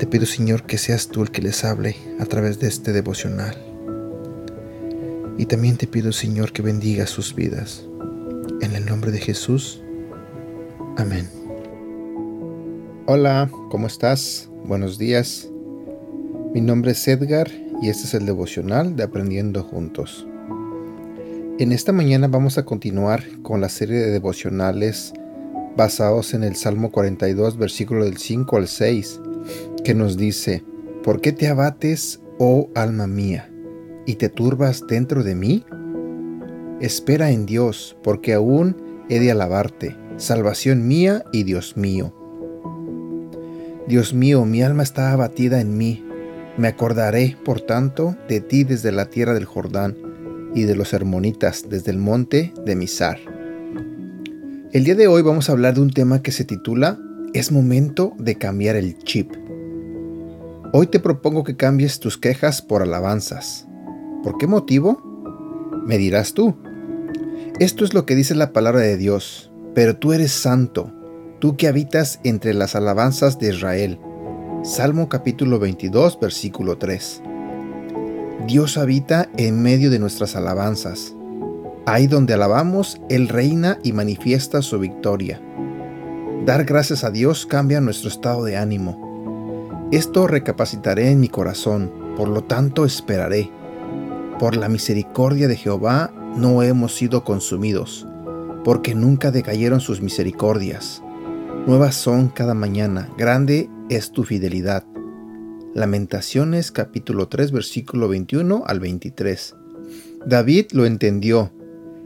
Te pido, Señor, que seas tú el que les hable a través de este devocional. Y también te pido, Señor, que bendiga sus vidas. En el nombre de Jesús. Amén. Hola, ¿cómo estás? Buenos días. Mi nombre es Edgar y este es el devocional de Aprendiendo Juntos. En esta mañana vamos a continuar con la serie de devocionales basados en el Salmo 42, versículo del 5 al 6, que nos dice, ¿por qué te abates, oh alma mía, y te turbas dentro de mí? Espera en Dios, porque aún he de alabarte, salvación mía y Dios mío. Dios mío, mi alma está abatida en mí. Me acordaré, por tanto, de ti desde la tierra del Jordán y de los hermonitas desde el monte de Misar. El día de hoy vamos a hablar de un tema que se titula Es momento de cambiar el chip. Hoy te propongo que cambies tus quejas por alabanzas. ¿Por qué motivo? Me dirás tú. Esto es lo que dice la palabra de Dios, pero tú eres santo tú que habitas entre las alabanzas de Israel. Salmo capítulo 22, versículo 3. Dios habita en medio de nuestras alabanzas. Ahí donde alabamos, Él reina y manifiesta su victoria. Dar gracias a Dios cambia nuestro estado de ánimo. Esto recapacitaré en mi corazón, por lo tanto esperaré. Por la misericordia de Jehová no hemos sido consumidos, porque nunca decayeron sus misericordias. Nuevas son cada mañana, grande es tu fidelidad. Lamentaciones capítulo 3 versículo 21 al 23. David lo entendió.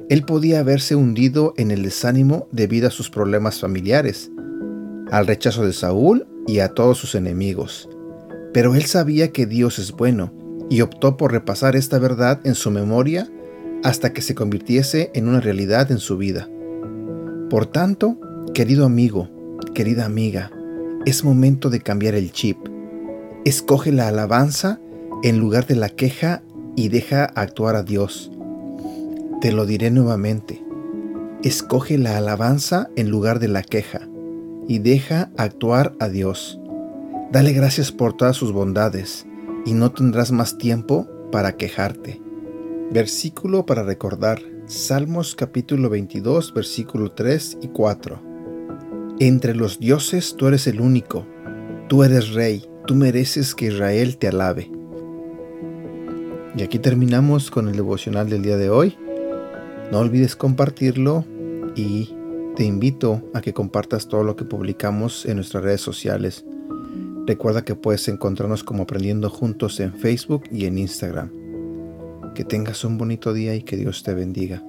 Él podía haberse hundido en el desánimo debido a sus problemas familiares, al rechazo de Saúl y a todos sus enemigos. Pero él sabía que Dios es bueno y optó por repasar esta verdad en su memoria hasta que se convirtiese en una realidad en su vida. Por tanto, querido amigo, querida amiga, es momento de cambiar el chip. Escoge la alabanza en lugar de la queja y deja actuar a Dios. Te lo diré nuevamente. Escoge la alabanza en lugar de la queja y deja actuar a Dios. Dale gracias por todas sus bondades y no tendrás más tiempo para quejarte. Versículo para recordar. Salmos capítulo 22, versículo 3 y 4. Entre los dioses tú eres el único, tú eres rey, tú mereces que Israel te alabe. Y aquí terminamos con el devocional del día de hoy. No olvides compartirlo y te invito a que compartas todo lo que publicamos en nuestras redes sociales. Recuerda que puedes encontrarnos como Aprendiendo Juntos en Facebook y en Instagram. Que tengas un bonito día y que Dios te bendiga.